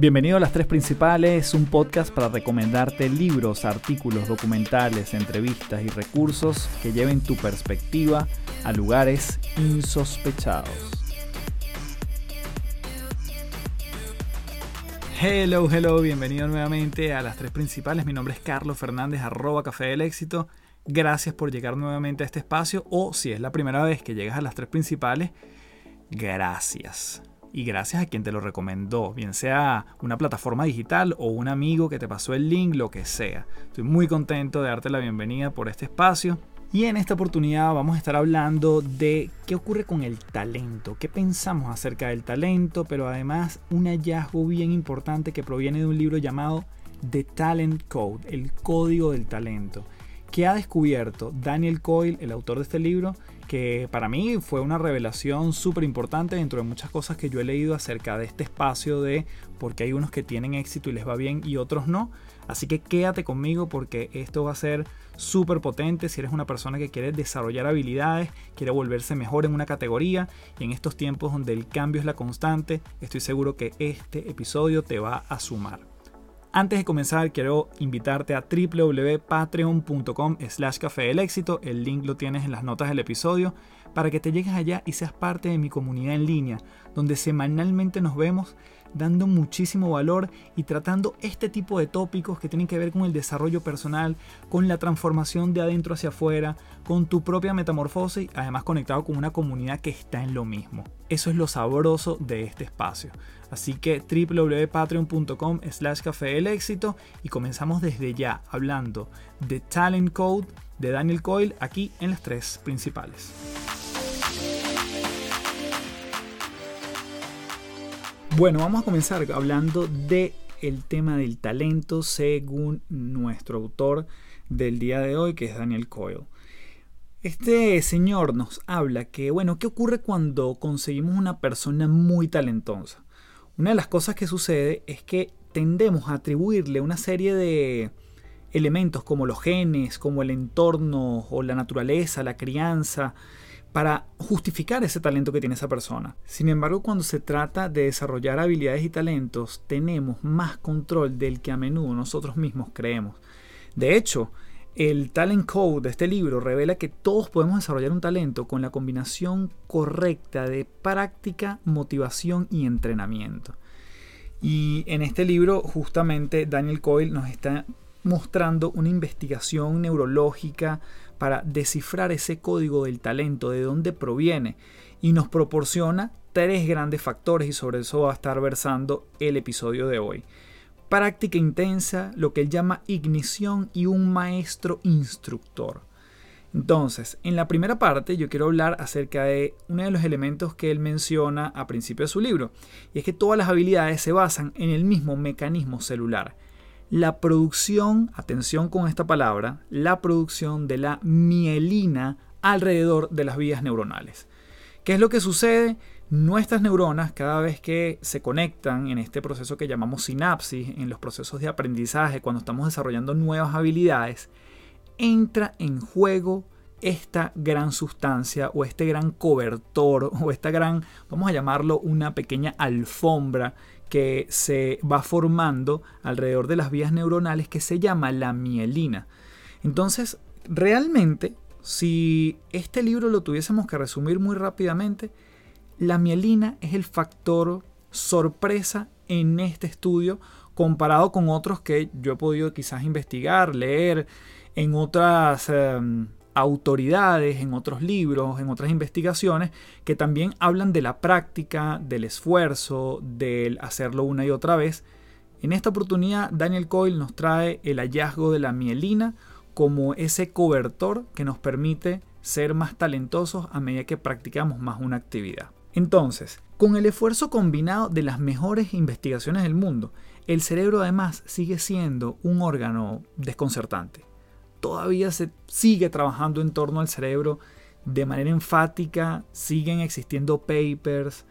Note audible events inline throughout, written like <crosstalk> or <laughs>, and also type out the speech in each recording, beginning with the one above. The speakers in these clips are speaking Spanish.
Bienvenido a Las Tres Principales, un podcast para recomendarte libros, artículos, documentales, entrevistas y recursos que lleven tu perspectiva a lugares insospechados. Hello, hello, bienvenido nuevamente a Las Tres Principales. Mi nombre es Carlos Fernández, arroba Café del Éxito. Gracias por llegar nuevamente a este espacio o si es la primera vez que llegas a Las Tres Principales, gracias y gracias a quien te lo recomendó, bien sea una plataforma digital o un amigo que te pasó el link, lo que sea. Estoy muy contento de darte la bienvenida por este espacio. Y en esta oportunidad vamos a estar hablando de qué ocurre con el talento, qué pensamos acerca del talento, pero además un hallazgo bien importante que proviene de un libro llamado The Talent Code, el código del talento, que ha descubierto Daniel Coyle, el autor de este libro, que para mí fue una revelación súper importante dentro de muchas cosas que yo he leído acerca de este espacio de por qué hay unos que tienen éxito y les va bien y otros no. Así que quédate conmigo porque esto va a ser súper potente si eres una persona que quiere desarrollar habilidades, quiere volverse mejor en una categoría y en estos tiempos donde el cambio es la constante, estoy seguro que este episodio te va a sumar. Antes de comenzar, quiero invitarte a www.patreon.com slash café del éxito. El link lo tienes en las notas del episodio para que te llegues allá y seas parte de mi comunidad en línea, donde semanalmente nos vemos dando muchísimo valor y tratando este tipo de tópicos que tienen que ver con el desarrollo personal, con la transformación de adentro hacia afuera, con tu propia metamorfosis, además conectado con una comunidad que está en lo mismo. Eso es lo sabroso de este espacio. Así que www.patreon.com slash café del éxito y comenzamos desde ya hablando de Talent Code de Daniel Coyle aquí en las tres principales. Bueno, vamos a comenzar hablando de el tema del talento según nuestro autor del día de hoy, que es Daniel Coyle. Este señor nos habla que, bueno, ¿qué ocurre cuando conseguimos una persona muy talentosa? Una de las cosas que sucede es que tendemos a atribuirle una serie de elementos como los genes, como el entorno o la naturaleza, la crianza, para justificar ese talento que tiene esa persona. Sin embargo, cuando se trata de desarrollar habilidades y talentos, tenemos más control del que a menudo nosotros mismos creemos. De hecho, el Talent Code de este libro revela que todos podemos desarrollar un talento con la combinación correcta de práctica, motivación y entrenamiento. Y en este libro justamente Daniel Coyle nos está mostrando una investigación neurológica para descifrar ese código del talento, de dónde proviene, y nos proporciona tres grandes factores y sobre eso va a estar versando el episodio de hoy práctica intensa, lo que él llama ignición y un maestro instructor. Entonces, en la primera parte yo quiero hablar acerca de uno de los elementos que él menciona a principio de su libro, y es que todas las habilidades se basan en el mismo mecanismo celular. La producción, atención con esta palabra, la producción de la mielina alrededor de las vías neuronales. ¿Qué es lo que sucede? Nuestras neuronas, cada vez que se conectan en este proceso que llamamos sinapsis, en los procesos de aprendizaje, cuando estamos desarrollando nuevas habilidades, entra en juego esta gran sustancia o este gran cobertor o esta gran, vamos a llamarlo una pequeña alfombra que se va formando alrededor de las vías neuronales que se llama la mielina. Entonces, realmente, si este libro lo tuviésemos que resumir muy rápidamente, la mielina es el factor sorpresa en este estudio comparado con otros que yo he podido quizás investigar, leer en otras em, autoridades, en otros libros, en otras investigaciones, que también hablan de la práctica, del esfuerzo, del hacerlo una y otra vez. En esta oportunidad, Daniel Coyle nos trae el hallazgo de la mielina como ese cobertor que nos permite ser más talentosos a medida que practicamos más una actividad. Entonces, con el esfuerzo combinado de las mejores investigaciones del mundo, el cerebro además sigue siendo un órgano desconcertante. Todavía se sigue trabajando en torno al cerebro de manera enfática, siguen existiendo papers,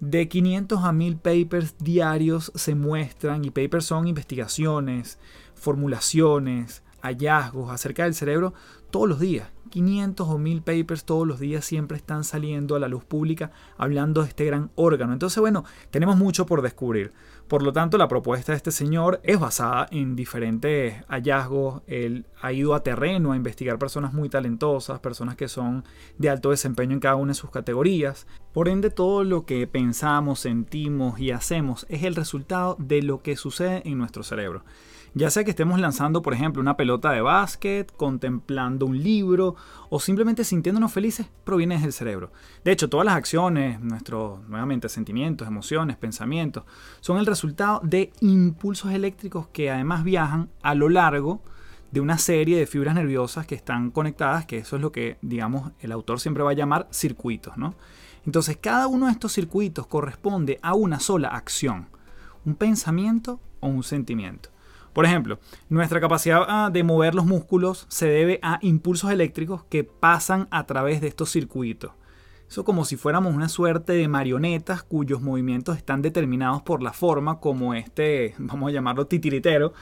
de 500 a 1000 papers diarios se muestran y papers son investigaciones, formulaciones, hallazgos acerca del cerebro todos los días. 500 o 1000 papers todos los días siempre están saliendo a la luz pública hablando de este gran órgano. Entonces, bueno, tenemos mucho por descubrir. Por lo tanto, la propuesta de este señor es basada en diferentes hallazgos. Él ha ido a terreno a investigar personas muy talentosas, personas que son de alto desempeño en cada una de sus categorías. Por ende, todo lo que pensamos, sentimos y hacemos es el resultado de lo que sucede en nuestro cerebro. Ya sea que estemos lanzando, por ejemplo, una pelota de básquet, contemplando un libro o simplemente sintiéndonos felices, proviene del cerebro. De hecho, todas las acciones, nuestros, nuevamente, sentimientos, emociones, pensamientos, son el resultado de impulsos eléctricos que además viajan a lo largo de una serie de fibras nerviosas que están conectadas, que eso es lo que, digamos, el autor siempre va a llamar circuitos, ¿no? Entonces, cada uno de estos circuitos corresponde a una sola acción, un pensamiento o un sentimiento. Por ejemplo, nuestra capacidad ah, de mover los músculos se debe a impulsos eléctricos que pasan a través de estos circuitos. Eso como si fuéramos una suerte de marionetas cuyos movimientos están determinados por la forma como este, <laughs> vamos a llamarlo titiritero,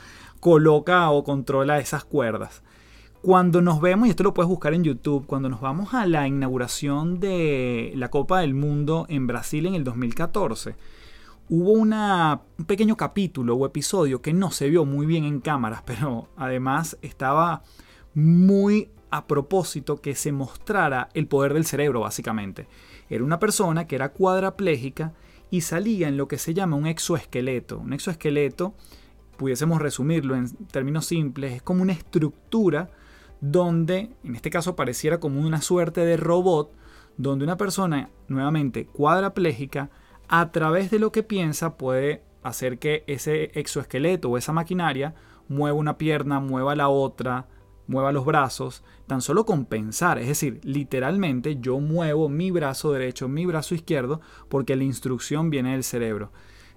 coloca o controla esas cuerdas. Cuando nos vemos, y esto lo puedes buscar en YouTube, cuando nos vamos a la inauguración de la Copa del Mundo en Brasil en el 2014, hubo un pequeño capítulo o episodio que no se vio muy bien en cámaras, <laughs> pero además estaba muy a propósito que se mostrara el poder del cerebro, básicamente. Era una persona que era cuadraplégica y salía en lo que se llama un exoesqueleto. Un exoesqueleto, pudiésemos resumirlo en términos simples, es como una estructura donde, en este caso pareciera como una suerte de robot, donde una persona, nuevamente cuadraplégica, a través de lo que piensa puede hacer que ese exoesqueleto o esa maquinaria mueva una pierna, mueva la otra, mueva los brazos, tan solo con pensar, es decir, literalmente yo muevo mi brazo derecho, mi brazo izquierdo, porque la instrucción viene del cerebro.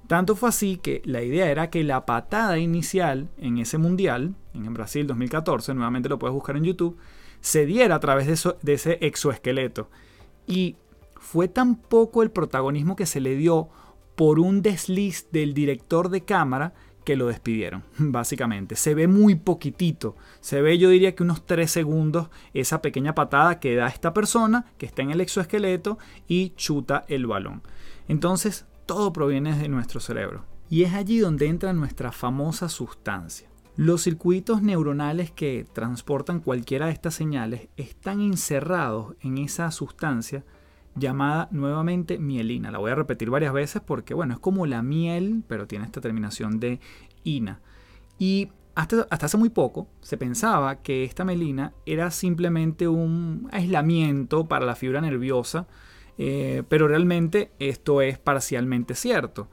Tanto fue así que la idea era que la patada inicial en ese mundial, en Brasil 2014, nuevamente lo puedes buscar en YouTube, se diera a través de, de ese exoesqueleto. Y fue tan poco el protagonismo que se le dio por un desliz del director de cámara que lo despidieron, <laughs> básicamente. Se ve muy poquitito. Se ve, yo diría que unos 3 segundos, esa pequeña patada que da esta persona que está en el exoesqueleto y chuta el balón. Entonces, todo proviene de nuestro cerebro. Y es allí donde entra nuestra famosa sustancia. Los circuitos neuronales que transportan cualquiera de estas señales están encerrados en esa sustancia llamada nuevamente mielina. La voy a repetir varias veces porque, bueno, es como la miel, pero tiene esta terminación de ina. Y hasta, hasta hace muy poco se pensaba que esta mielina era simplemente un aislamiento para la fibra nerviosa, eh, pero realmente esto es parcialmente cierto.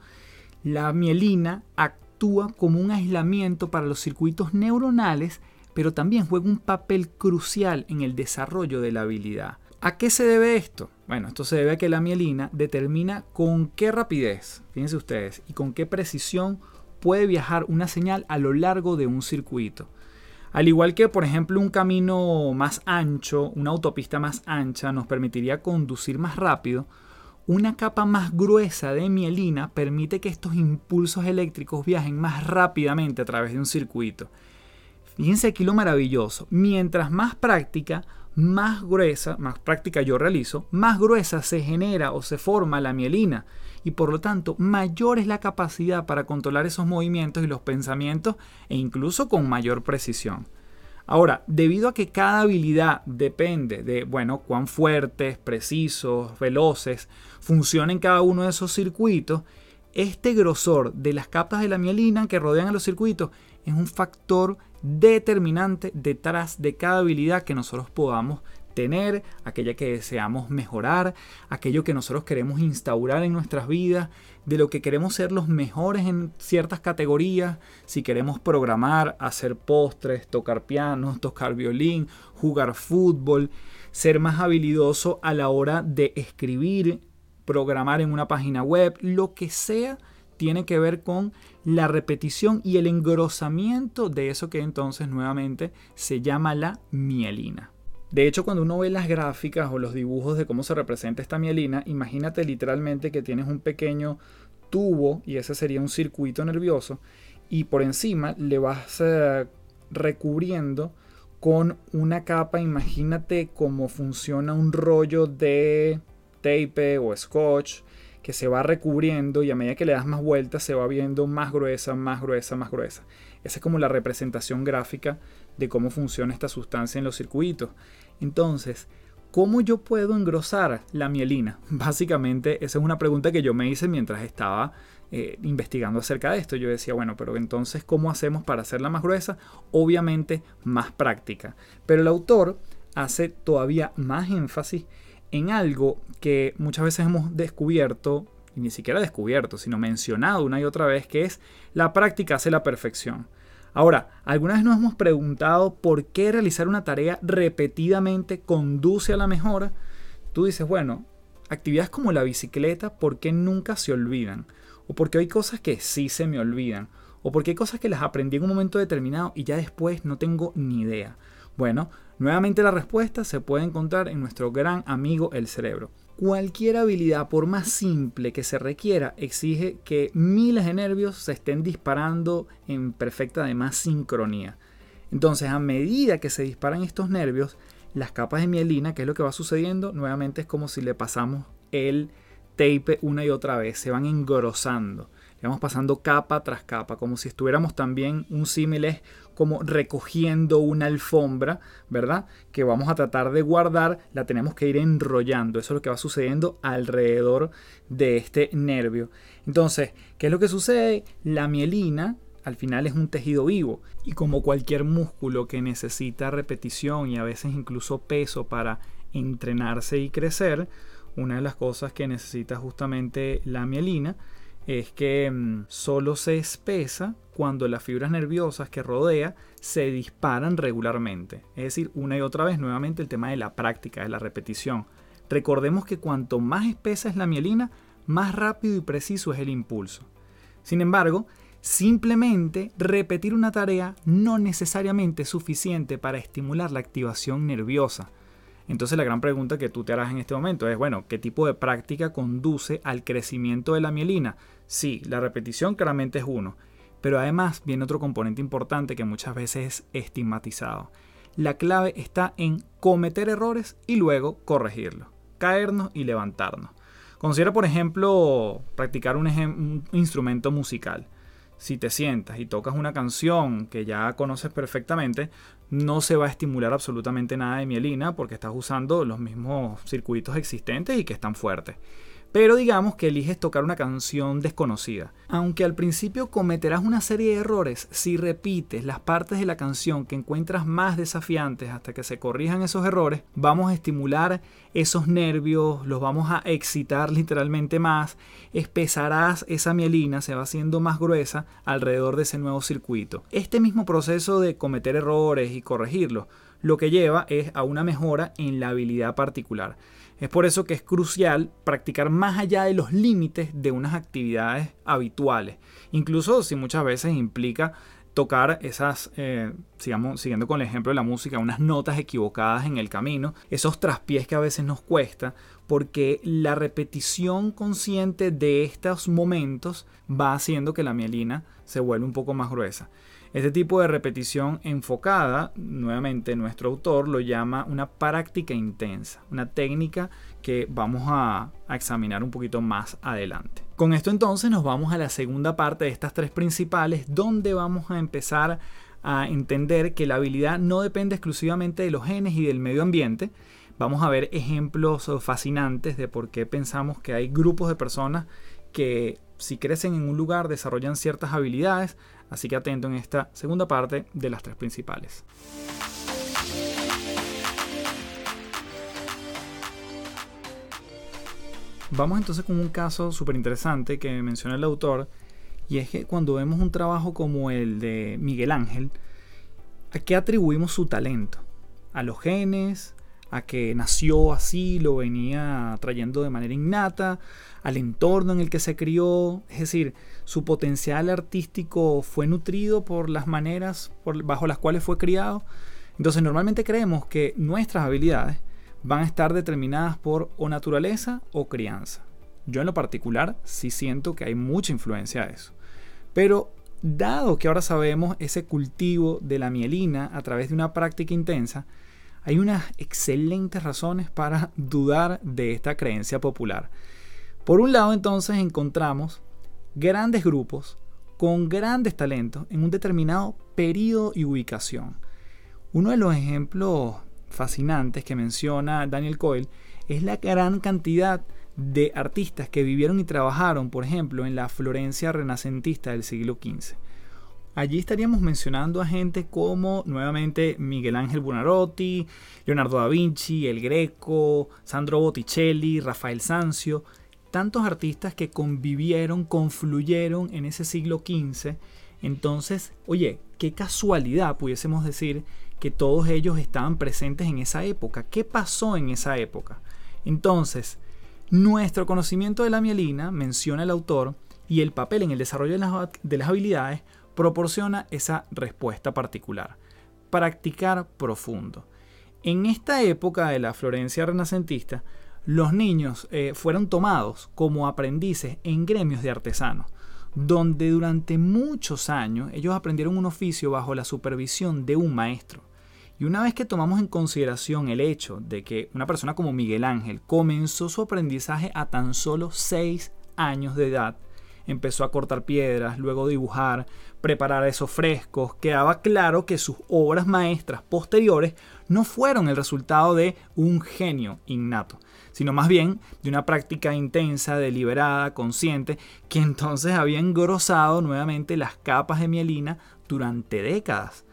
La mielina actúa como un aislamiento para los circuitos neuronales, pero también juega un papel crucial en el desarrollo de la habilidad. ¿A qué se debe esto? Bueno, esto se debe a que la mielina determina con qué rapidez, fíjense ustedes, y con qué precisión puede viajar una señal a lo largo de un circuito. Al igual que, por ejemplo, un camino más ancho, una autopista más ancha nos permitiría conducir más rápido, una capa más gruesa de mielina permite que estos impulsos eléctricos viajen más rápidamente a través de un circuito. Fíjense aquí lo maravilloso. Mientras más práctica, más gruesa, más práctica yo realizo, más gruesa se genera o se forma la mielina y por lo tanto mayor es la capacidad para controlar esos movimientos y los pensamientos e incluso con mayor precisión. Ahora, debido a que cada habilidad depende de, bueno, cuán fuertes, precisos, veloces funcionen cada uno de esos circuitos, este grosor de las capas de la mielina que rodean a los circuitos es un factor determinante detrás de cada habilidad que nosotros podamos tener, aquella que deseamos mejorar, aquello que nosotros queremos instaurar en nuestras vidas, de lo que queremos ser los mejores en ciertas categorías, si queremos programar, hacer postres, tocar piano, tocar violín, jugar fútbol, ser más habilidoso a la hora de escribir, programar en una página web, lo que sea tiene que ver con la repetición y el engrosamiento de eso que entonces nuevamente se llama la mielina. De hecho, cuando uno ve las gráficas o los dibujos de cómo se representa esta mielina, imagínate literalmente que tienes un pequeño tubo y ese sería un circuito nervioso y por encima le vas eh, recubriendo con una capa, imagínate cómo funciona un rollo de tape o scotch que se va recubriendo y a medida que le das más vueltas se va viendo más gruesa, más gruesa, más gruesa. Esa es como la representación gráfica de cómo funciona esta sustancia en los circuitos. Entonces, ¿cómo yo puedo engrosar la mielina? <laughs> Básicamente, esa es una pregunta que yo me hice mientras estaba eh, investigando acerca de esto. Yo decía, bueno, pero entonces, ¿cómo hacemos para hacerla más gruesa? Obviamente, más práctica. Pero el autor hace todavía más énfasis en algo que muchas veces hemos descubierto, y ni siquiera descubierto, sino mencionado una y otra vez, que es la práctica hace la perfección. Ahora, ¿alguna vez nos hemos preguntado por qué realizar una tarea repetidamente conduce a la mejora? Tú dices, bueno, actividades como la bicicleta, ¿por qué nunca se olvidan? ¿O porque hay cosas que sí se me olvidan? ¿O porque hay cosas que las aprendí en un momento determinado y ya después no tengo ni idea? Bueno, nuevamente la respuesta se puede encontrar en nuestro gran amigo el cerebro. Cualquier habilidad, por más simple que se requiera, exige que miles de nervios se estén disparando en perfecta además sincronía. Entonces, a medida que se disparan estos nervios, las capas de mielina, que es lo que va sucediendo, nuevamente es como si le pasamos el tape una y otra vez, se van engrosando. Le vamos pasando capa tras capa, como si estuviéramos también un símil como recogiendo una alfombra, ¿verdad? Que vamos a tratar de guardar, la tenemos que ir enrollando. Eso es lo que va sucediendo alrededor de este nervio. Entonces, ¿qué es lo que sucede? La mielina al final es un tejido vivo y como cualquier músculo que necesita repetición y a veces incluso peso para entrenarse y crecer, una de las cosas que necesita justamente la mielina es que mm, solo se espesa cuando las fibras nerviosas que rodea se disparan regularmente. Es decir, una y otra vez nuevamente el tema de la práctica, de la repetición. Recordemos que cuanto más espesa es la mielina, más rápido y preciso es el impulso. Sin embargo, simplemente repetir una tarea no necesariamente es suficiente para estimular la activación nerviosa. Entonces la gran pregunta que tú te harás en este momento es, bueno, ¿qué tipo de práctica conduce al crecimiento de la mielina? Sí, la repetición claramente es uno, pero además viene otro componente importante que muchas veces es estigmatizado. La clave está en cometer errores y luego corregirlos, caernos y levantarnos. Considera, por ejemplo, practicar un, un instrumento musical si te sientas y tocas una canción que ya conoces perfectamente, no se va a estimular absolutamente nada de mielina porque estás usando los mismos circuitos existentes y que están fuertes pero digamos que eliges tocar una canción desconocida. Aunque al principio cometerás una serie de errores si repites las partes de la canción que encuentras más desafiantes hasta que se corrijan esos errores, vamos a estimular esos nervios, los vamos a excitar literalmente más, espesarás esa mielina, se va haciendo más gruesa alrededor de ese nuevo circuito. Este mismo proceso de cometer errores y corregirlos lo que lleva es a una mejora en la habilidad particular. Es por eso que es crucial practicar más allá de los límites de unas actividades habituales, incluso si muchas veces implica tocar esas, eh, sigamos, siguiendo con el ejemplo de la música, unas notas equivocadas en el camino, esos traspiés que a veces nos cuesta, porque la repetición consciente de estos momentos va haciendo que la mielina se vuelva un poco más gruesa. Este tipo de repetición enfocada, nuevamente nuestro autor lo llama una práctica intensa, una técnica que vamos a, examinar un poquito más adelante. Con esto entonces nos vamos a la segunda parte de estas tres principales, donde vamos a empezar a entender que la habilidad no depende exclusivamente de los genes y del medio ambiente. Vamos a ver ejemplos fascinantes de por qué pensamos que hay grupos de personas que si crecen en un lugar desarrollan ciertas habilidades, así que atento en esta segunda parte de las tres principales. Vamos entonces con un caso súper interesante que menciona el autor, y es que cuando vemos un trabajo como el de Miguel Ángel, ¿a qué atribuimos su talento? ¿A los genes? a que nació así, lo venía trayendo de manera innata, al entorno en el que se crió, es decir, su potencial artístico fue nutrido por las maneras bajo las cuales fue criado. Entonces normalmente creemos que nuestras habilidades van a estar determinadas por o naturaleza o crianza. Yo en lo particular sí siento que hay mucha influencia de eso. Pero dado que ahora sabemos ese cultivo de la mielina a través de una práctica intensa, hay unas excelentes razones para dudar de esta creencia popular. Por un lado, entonces, encontramos grandes grupos con grandes talentos en un determinado periodo y ubicación. Uno de los ejemplos fascinantes que menciona Daniel Coyle es la gran cantidad de artistas que vivieron y trabajaron, por ejemplo, en la Florencia renacentista del siglo XV. Allí estaríamos mencionando a gente como nuevamente Miguel Ángel Buonarroti, Leonardo da Vinci, El Greco, Sandro Botticelli, Rafael Sanzio, tantos artistas que convivieron, confluyeron en ese siglo XV. Entonces, oye, qué casualidad pudiésemos decir que todos ellos estaban presentes en esa época. ¿Qué pasó en esa época? Entonces, nuestro conocimiento de la mielina, menciona el autor, y el papel en el desarrollo de las, habilidades proporciona esa respuesta particular. Practicar profundo. En esta época de la Florencia renacentista, los niños eh, fueron tomados como aprendices en gremios de artesanos, donde durante muchos años ellos aprendieron un oficio bajo la supervisión de un maestro. Y una vez que tomamos en consideración el hecho de que una persona como Miguel Ángel comenzó su aprendizaje a tan solo 6 años de edad, empezó a cortar piedras, luego dibujar, preparar esos frescos, quedaba claro que sus obras maestras posteriores no fueron el resultado de un genio innato, sino más bien de una práctica intensa, deliberada, consciente, que entonces había engrosado nuevamente las capas de mielina durante décadas.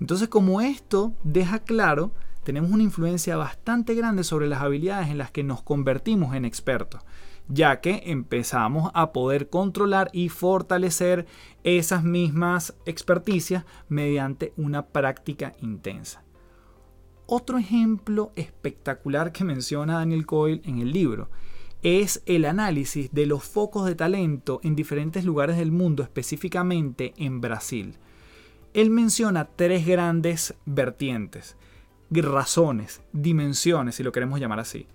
Entonces, como esto deja claro, tenemos una influencia bastante grande sobre las habilidades en las que nos convertimos en expertos, ya que empezamos a poder controlar y fortalecer esas mismas experticias mediante una práctica intensa. Otro ejemplo espectacular que menciona Daniel Coyle en el libro es el análisis de los focos de talento en diferentes lugares del mundo, específicamente en Brasil. Él menciona tres grandes vertientes, razones, dimensiones, si lo queremos llamar así.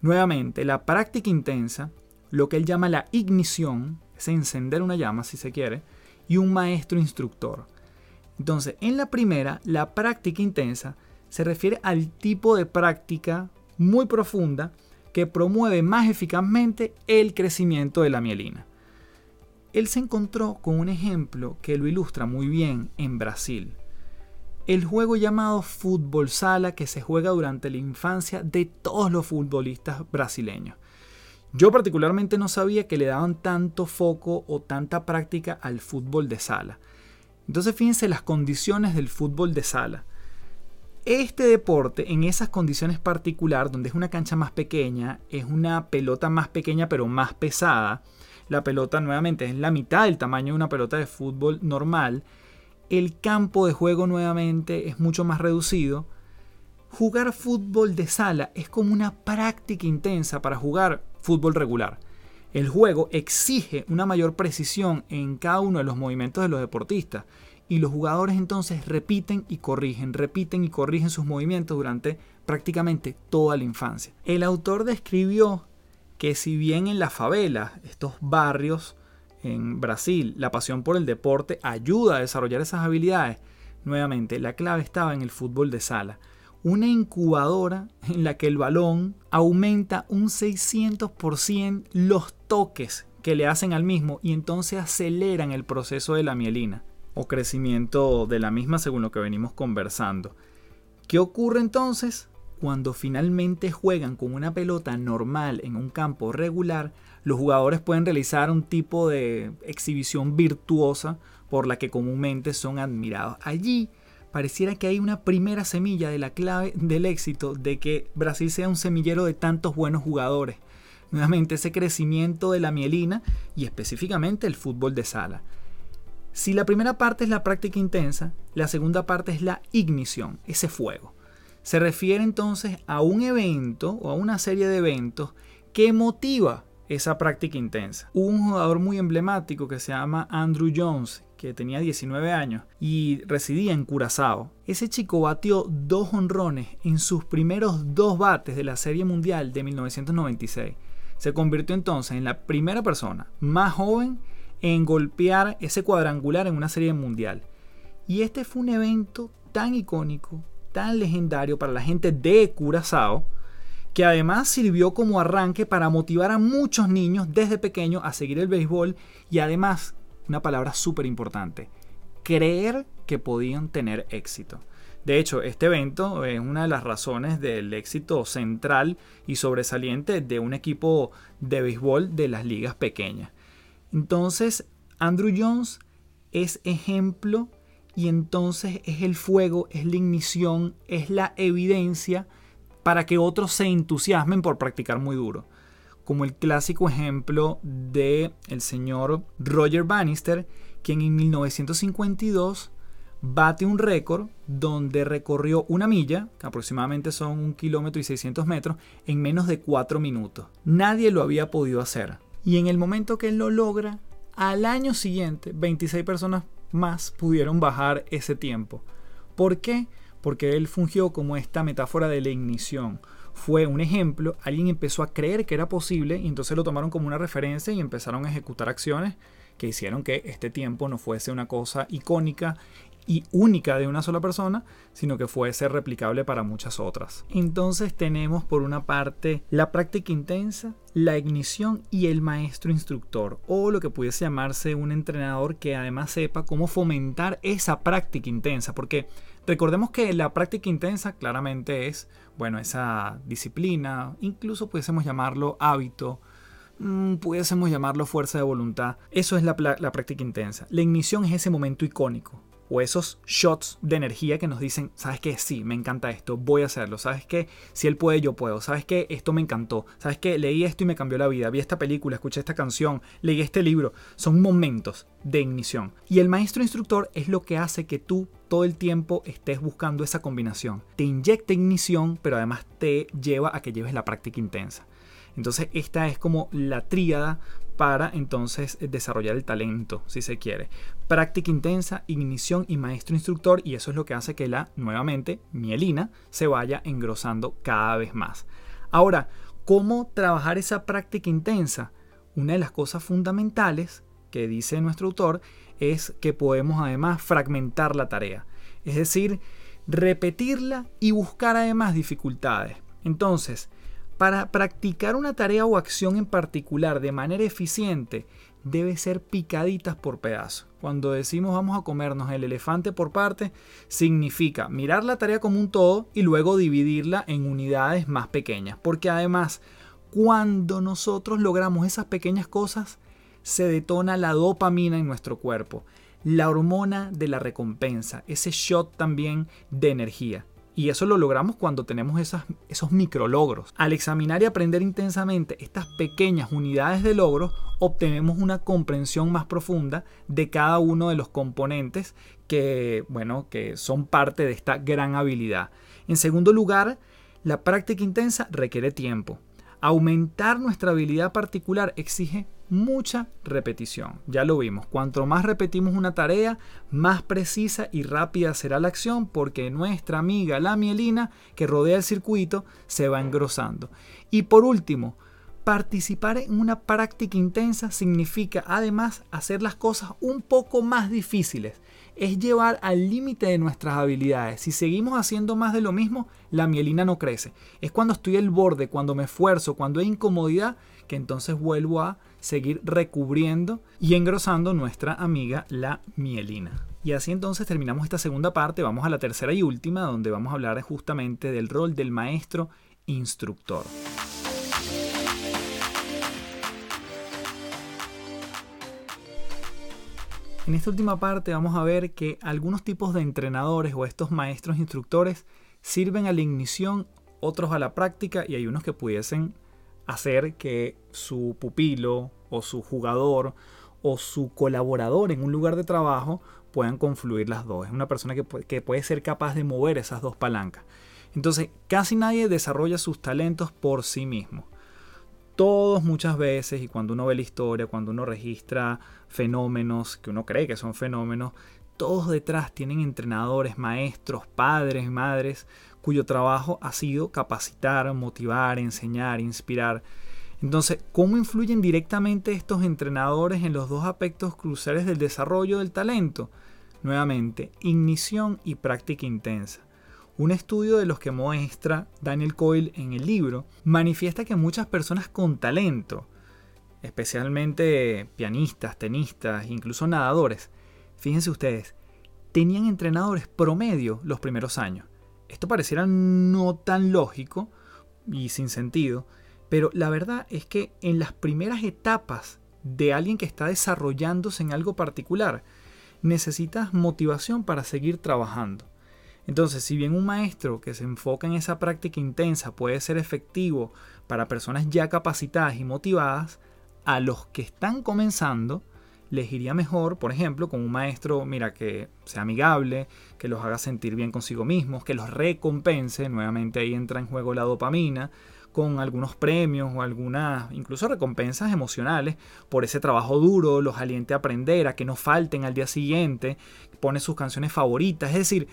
Nuevamente, la práctica intensa, lo que él llama la ignición, es encender una llama si se quiere, y un maestro instructor. Entonces, en la primera, la práctica intensa se refiere al tipo de práctica muy profunda que promueve más eficazmente el crecimiento de la mielina él se encontró con un ejemplo que lo ilustra muy bien en Brasil. El juego llamado fútbol sala que se juega durante la infancia de todos los futbolistas brasileños. Yo particularmente no sabía que le daban tanto foco o tanta práctica al fútbol de sala. Entonces fíjense las condiciones del fútbol de sala. Este deporte, en esas condiciones particulares, donde es una cancha más pequeña, es una pelota más pequeña pero más pesada, la pelota nuevamente es la mitad del tamaño de una pelota de fútbol normal, el campo de juego nuevamente es mucho más reducido. Jugar fútbol de sala es como una práctica intensa para jugar fútbol regular. El juego exige una mayor precisión en cada uno de los movimientos de los deportistas y los jugadores entonces repiten y corrigen, repiten y corrigen sus movimientos durante prácticamente toda la infancia. El autor describió que si bien en las favelas, estos barrios en Brasil, la pasión por el deporte ayuda a desarrollar esas habilidades, nuevamente la clave estaba en el fútbol de sala. Una incubadora en la que el balón aumenta un 600% los toques que le hacen al mismo y entonces aceleran el proceso de la mielina o crecimiento de la misma según lo que venimos conversando. ¿Qué ocurre entonces? cuando finalmente juegan con una pelota normal en un campo regular, los jugadores pueden realizar un tipo de exhibición virtuosa por la que comúnmente son admirados. Allí pareciera que hay una primera semilla de la clave del éxito de que Brasil sea un semillero de tantos buenos jugadores. Nuevamente ese crecimiento de la mielina y específicamente el fútbol de sala. Si la primera parte es la práctica intensa, la segunda parte es la ignición, ese fuego. Se refiere entonces a un evento o a una serie de eventos que motiva esa práctica intensa. Hubo un jugador muy emblemático que se llama Andrew Jones, que tenía 19 años y residía en Curazao. Ese chico batió dos honrones en sus primeros dos bates de la Serie Mundial de 1996. Se convirtió entonces en la primera persona más joven en golpear ese cuadrangular en una serie mundial. Y este fue un evento tan icónico, tan legendario para la gente de Curazao, que además sirvió como arranque para motivar a muchos niños desde pequeños a seguir el béisbol y además, una palabra súper importante, creer que podían tener éxito. De hecho, este evento es una de las razones del éxito central y sobresaliente de un equipo de béisbol de las ligas pequeñas. Entonces, Andrew Jones es ejemplo y entonces es el fuego, es la ignición, es la evidencia para que otros se entusiasmen por practicar muy duro. Como el clásico ejemplo de el señor Roger Bannister, quien en 1952 bate un récord donde recorrió una milla, que aproximadamente son un kilómetro y 600 metros, en menos de 4 minutos. Nadie lo había podido hacer. Y en el momento que él lo logra, al año siguiente, 26 personas más pudieron bajar ese tiempo. ¿Por qué? Porque él fungió como esta metáfora de la ignición. Fue un ejemplo, alguien empezó a creer que era posible y entonces lo tomaron como una referencia y empezaron a ejecutar acciones que hicieron que este tiempo no fuese una cosa icónica y única de una sola persona, sino que fuese replicable para muchas otras. Entonces tenemos por una parte la práctica intensa, la ignición y el maestro instructor, o lo que pudiese llamarse un entrenador que además sepa cómo fomentar esa práctica intensa, porque recordemos que la práctica intensa claramente es, bueno, esa disciplina, incluso pudiésemos llamarlo hábito, mm, pudiésemos llamarlo fuerza de voluntad. Eso es la, la práctica intensa. La ignición es ese momento icónico o esos shots de energía que nos dicen, ¿sabes qué? Sí, me encanta esto, voy a hacerlo. ¿Sabes qué? Si él puede, yo puedo. ¿Sabes qué? Esto me encantó. ¿Sabes qué? Leí esto y me cambió la vida. Vi esta película, escuché esta canción, leí este libro. Son momentos de ignición. Y el maestro instructor es lo que hace que tú todo el tiempo estés buscando esa combinación. Te inyecta ignición, pero además te lleva a que lleves la práctica intensa. Entonces esta es como la tríada para entonces eh, desarrollar el talento, si se quiere. Práctica intensa, ignición y maestro instructor y eso es lo que hace que la, nuevamente, mielina se vaya engrosando cada vez más. Ahora, ¿cómo trabajar esa práctica intensa? Una de las cosas fundamentales que dice nuestro autor es que podemos además fragmentar la tarea, es decir, repetirla y buscar además dificultades. Entonces, para practicar una tarea o acción en particular de manera eficiente, debe ser picaditas por pedazo. Cuando decimos vamos a comernos el elefante por parte, significa mirar la tarea como un todo y luego dividirla en unidades más pequeñas. Porque además, cuando nosotros logramos esas pequeñas cosas, se detona la dopamina en nuestro cuerpo, la hormona de la recompensa, ese shot también de energía. Y eso lo logramos cuando tenemos esas, esos micrologros. Al examinar y aprender intensamente estas pequeñas unidades de logros, obtenemos una comprensión más profunda de cada uno de los componentes que, bueno, que son parte de esta gran habilidad. En segundo lugar, la práctica intensa requiere tiempo. Aumentar nuestra habilidad particular exige mucha repetición. Ya lo vimos, cuanto más repetimos una tarea, más precisa y rápida será la acción porque nuestra amiga la mielina que rodea el circuito se va engrosando. Y por último, participar en una práctica intensa significa además hacer las cosas un poco más difíciles es llevar al límite de nuestras habilidades. Si seguimos haciendo más de lo mismo, la mielina no crece. Es cuando estoy al borde, cuando me esfuerzo, cuando hay incomodidad, que entonces vuelvo a seguir recubriendo y engrosando nuestra amiga la mielina. Y así entonces terminamos esta segunda parte, vamos a la tercera y última, donde vamos a hablar justamente del rol del maestro instructor. En esta última parte vamos a ver que algunos tipos de entrenadores o estos maestros instructores sirven a la ignición, otros a la práctica y hay unos que pudiesen hacer que su pupilo o su jugador o su colaborador en un lugar de trabajo puedan confluir las dos. Es una persona que puede ser capaz de mover esas dos palancas. Entonces, casi nadie desarrolla sus talentos por sí mismo todos muchas veces, y cuando uno ve la historia, cuando uno registra fenómenos que uno cree que son fenómenos, todos detrás tienen entrenadores, maestros, padres, madres, cuyo trabajo ha sido capacitar, motivar, enseñar, inspirar. Entonces, ¿cómo influyen directamente estos entrenadores en los dos aspectos cruciales del desarrollo del talento? Nuevamente, ignición y práctica intensa. Un estudio de los que muestra Daniel Coyle en el libro manifiesta que muchas personas con talento, especialmente pianistas, tenistas, incluso nadadores, fíjense ustedes, tenían entrenadores promedio los primeros años. Esto pareciera no tan lógico y sin sentido, pero la verdad es que en las primeras etapas de alguien que está desarrollándose en algo particular, necesitas motivación para seguir trabajando. Entonces, si bien un maestro que se enfoca en esa práctica intensa puede ser efectivo para personas ya capacitadas y motivadas, a los que están comenzando les iría mejor, por ejemplo, con un maestro, mira, que sea amigable, que los haga sentir bien consigo mismos, que los recompense, nuevamente ahí entra en juego la dopamina, con algunos premios o algunas, incluso recompensas emocionales por ese trabajo duro, los aliente a aprender, a que no falten al día siguiente, pone sus canciones favoritas, es decir,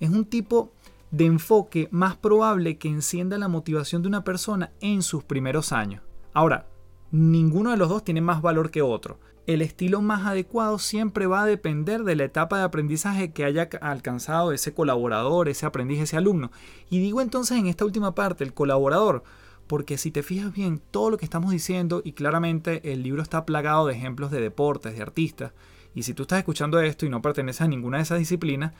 es un tipo de enfoque más probable que encienda la motivación de una persona en sus primeros años. Ahora, ninguno de los dos tiene más valor que otro. El estilo más adecuado siempre va a depender de la etapa de aprendizaje que haya alcanzado ese colaborador, ese aprendiz, ese alumno. Y digo entonces en esta última parte, el colaborador, porque si te fijas bien, todo lo que estamos diciendo, y claramente el libro está plagado de ejemplos de deportes, de artistas, y si tú estás escuchando esto y no perteneces a ninguna de esas disciplinas,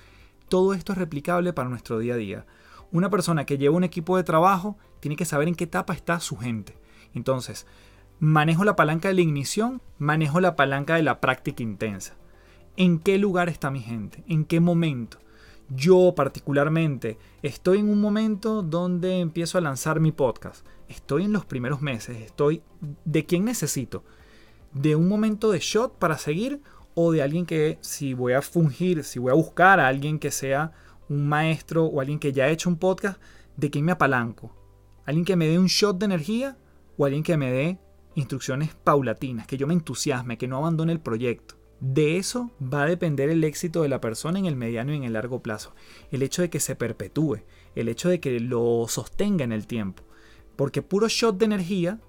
todo esto es replicable para nuestro día a día. Una persona que lleva un equipo de trabajo tiene que saber en qué etapa está su gente. Entonces, Manejo la palanca de la ignición, manejo la palanca de la práctica intensa. ¿En qué lugar está mi gente? ¿En qué momento? Yo particularmente estoy en un momento donde empiezo a lanzar mi podcast. Estoy en los primeros meses. Estoy de quién necesito. ¿De un momento de shot para seguir o de alguien que si voy a fungir, si voy a buscar a alguien que sea un maestro o alguien que ya ha hecho un podcast, ¿de quién me apalanco? ¿Alguien que me dé un shot de energía o alguien que me dé instrucciones paulatinas, que yo me entusiasme, que no abandone el proyecto. De eso va a depender el éxito de la persona en el mediano y en el largo plazo. El hecho de que se perpetúe, el hecho de que lo sostenga en el tiempo. Porque puro shot de energía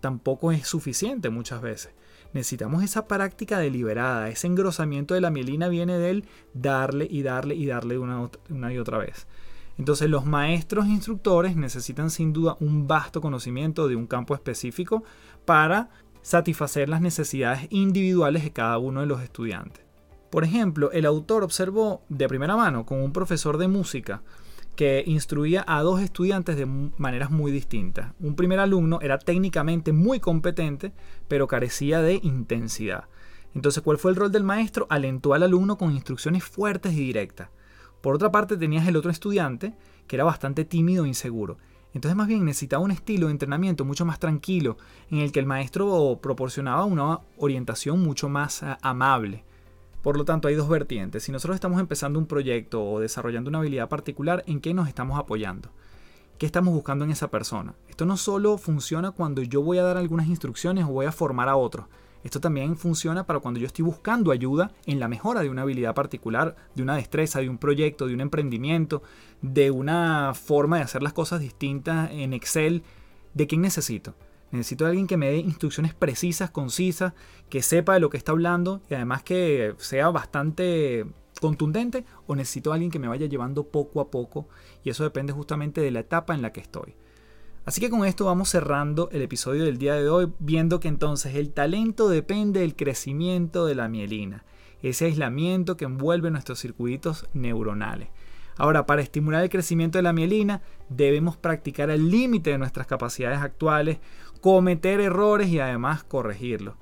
tampoco es suficiente muchas veces. Necesitamos esa práctica deliberada, ese engrosamiento de la mielina viene del darle y darle y darle una, y otra vez. Entonces los maestros instructores necesitan sin duda un vasto conocimiento de un campo específico para satisfacer las necesidades individuales de cada uno de los estudiantes. Por ejemplo, el autor observó de primera mano con un profesor de música que instruía a dos estudiantes de maneras muy distintas. Un primer alumno era técnicamente muy competente, pero carecía de intensidad. Entonces, ¿cuál fue el rol del maestro? Alentó al alumno con instrucciones fuertes y directas. Por otra parte, tenías el otro estudiante que era bastante tímido e inseguro. Entonces más bien necesitaba un estilo de entrenamiento mucho más tranquilo, en el que el maestro proporcionaba una orientación mucho más eh, amable. Por lo tanto, hay dos vertientes. Si nosotros estamos empezando un proyecto o desarrollando una habilidad particular, ¿en qué nos estamos apoyando? ¿Qué estamos buscando en esa persona? Esto no solo funciona cuando yo voy a dar algunas instrucciones o voy a formar a otros, esto también funciona para cuando yo estoy buscando ayuda en la mejora de una habilidad particular, de una destreza, de un proyecto, de un emprendimiento, de una forma de hacer las cosas distintas en Excel. ¿De quién necesito? Necesito alguien que me dé instrucciones precisas, concisas, que sepa de lo que está hablando y además que sea bastante contundente o necesito a alguien que me vaya llevando poco a poco y eso depende justamente de la etapa en la que estoy. Así que con esto vamos cerrando el episodio del día de hoy, viendo que entonces el talento depende del crecimiento de la mielina, ese aislamiento que envuelve nuestros circuitos neuronales. Ahora, para estimular el crecimiento de la mielina, debemos practicar al límite de nuestras capacidades actuales, cometer errores y además corregirlos.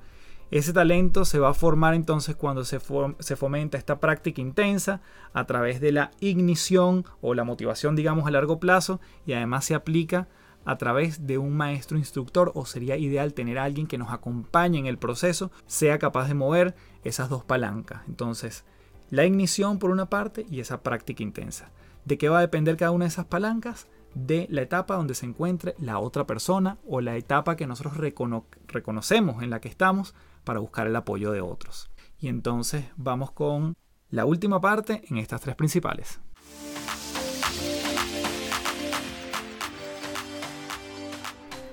Ese talento se va a formar entonces cuando se, fomenta esta práctica intensa a través de la ignición o la motivación, digamos, a largo plazo y además se aplica a través de un maestro instructor o sería ideal tener a alguien que nos acompañe en el proceso, sea capaz de mover esas dos palancas. Entonces, la ignición por una parte y esa práctica intensa. ¿De qué va a depender cada una de esas palancas? De la etapa donde se encuentre la otra persona o la etapa que nosotros reconocemos en la que estamos para buscar el apoyo de otros. Y entonces vamos con la última parte en estas tres principales.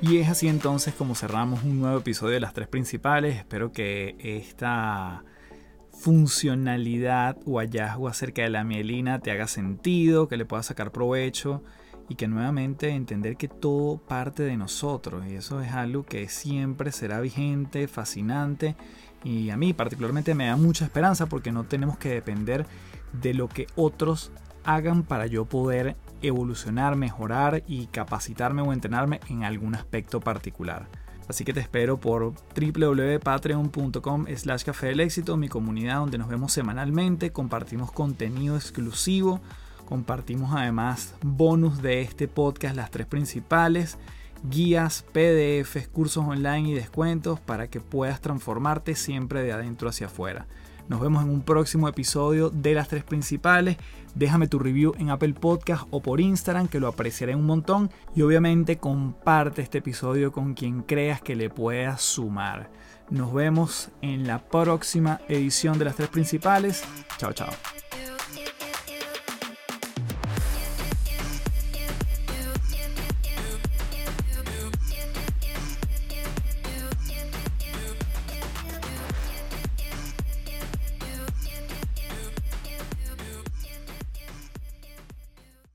Y es así entonces como cerramos un nuevo episodio de las tres principales. Espero que esta funcionalidad o hallazgo acerca de la mielina te haga sentido, que le puedas sacar provecho y que nuevamente entender que todo parte de nosotros y eso es algo que siempre será vigente, fascinante y a mí particularmente me da mucha esperanza porque no tenemos que depender de lo que otros hagan para yo poder evolucionar, mejorar y capacitarme o entrenarme en algún aspecto particular. Así que te espero por www.patreon.com slash café del éxito, mi comunidad donde nos vemos semanalmente, compartimos contenido exclusivo, compartimos además bonus de este podcast, las tres principales, guías, PDFs, cursos online y descuentos para que puedas transformarte siempre de adentro hacia afuera. Nos vemos en un próximo episodio de las tres principales. Déjame tu review en Apple Podcast o por Instagram, que lo apreciaré un montón. Y obviamente comparte este episodio con quien creas que le pueda sumar. Nos vemos en la próxima edición de las tres principales. Chao, chao.